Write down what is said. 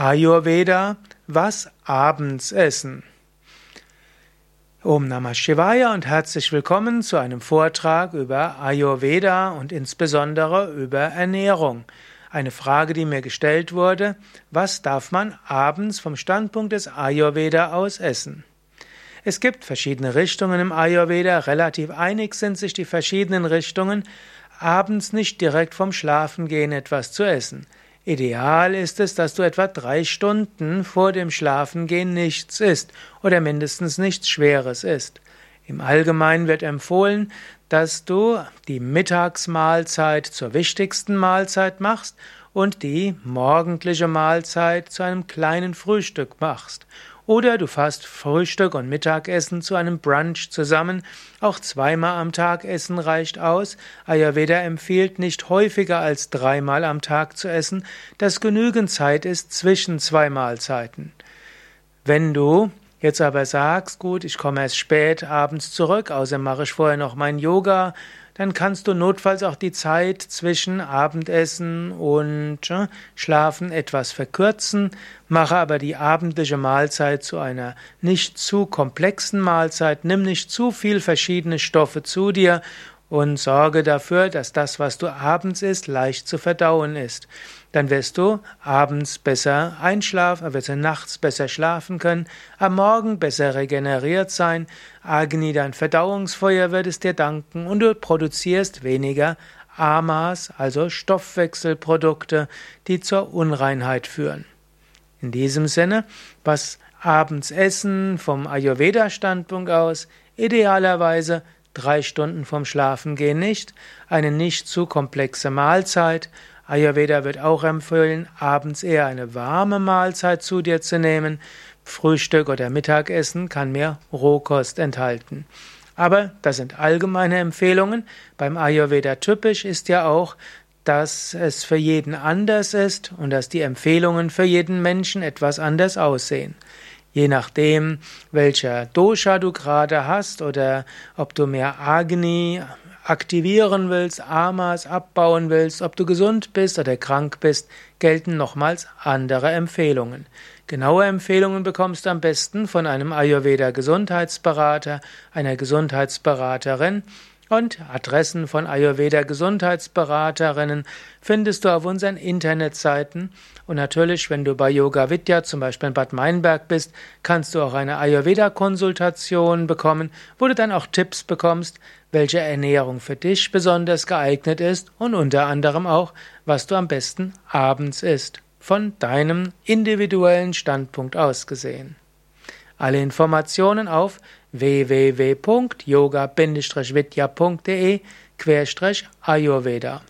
Ayurveda, was abends essen. Om Namah Shivaya und herzlich willkommen zu einem Vortrag über Ayurveda und insbesondere über Ernährung. Eine Frage, die mir gestellt wurde, was darf man abends vom Standpunkt des Ayurveda aus essen? Es gibt verschiedene Richtungen im Ayurveda, relativ einig sind sich die verschiedenen Richtungen, abends nicht direkt vom Schlafengehen etwas zu essen. Ideal ist es, dass du etwa drei Stunden vor dem Schlafengehen nichts isst oder mindestens nichts Schweres isst. Im Allgemeinen wird empfohlen, dass du die Mittagsmahlzeit zur wichtigsten Mahlzeit machst und die morgendliche Mahlzeit zu einem kleinen Frühstück machst. Oder du fasst Frühstück und Mittagessen zu einem Brunch zusammen. Auch zweimal am Tag essen reicht aus. Ayurveda empfiehlt nicht häufiger als dreimal am Tag zu essen, dass genügend Zeit ist zwischen zwei Mahlzeiten. Wenn du jetzt aber sagst, gut, ich komme erst spät abends zurück, außerdem mache ich vorher noch mein Yoga, dann kannst du notfalls auch die Zeit zwischen Abendessen und äh, Schlafen etwas verkürzen, mache aber die abendliche Mahlzeit zu einer nicht zu komplexen Mahlzeit, nimm nicht zu viel verschiedene Stoffe zu dir und sorge dafür, dass das, was du abends isst, leicht zu verdauen ist. Dann wirst du abends besser einschlafen, wirst du nachts besser schlafen können, am Morgen besser regeneriert sein, Agni, dein Verdauungsfeuer, wird es dir danken und du produzierst weniger Amas, also Stoffwechselprodukte, die zur Unreinheit führen. In diesem Sinne, was abends essen vom Ayurveda-Standpunkt aus, idealerweise drei Stunden vorm Schlafengehen nicht, eine nicht zu komplexe Mahlzeit. Ayurveda wird auch empfehlen, abends eher eine warme Mahlzeit zu dir zu nehmen. Frühstück oder Mittagessen kann mehr Rohkost enthalten. Aber das sind allgemeine Empfehlungen. Beim Ayurveda typisch ist ja auch, dass es für jeden anders ist und dass die Empfehlungen für jeden Menschen etwas anders aussehen. Je nachdem, welcher Dosha du gerade hast oder ob du mehr Agni aktivieren willst, Amas abbauen willst, ob du gesund bist oder krank bist, gelten nochmals andere Empfehlungen. Genaue Empfehlungen bekommst du am besten von einem Ayurveda Gesundheitsberater, einer Gesundheitsberaterin und Adressen von Ayurveda Gesundheitsberaterinnen findest du auf unseren Internetseiten. Und natürlich, wenn du bei Yoga Vidya zum Beispiel in Bad Meinberg bist, kannst du auch eine Ayurveda Konsultation bekommen, wo du dann auch Tipps bekommst, welche Ernährung für dich besonders geeignet ist und unter anderem auch, was du am besten abends isst, von deinem individuellen Standpunkt aus gesehen. Alle Informationen auf www.yoga-vidya.de Ayurveda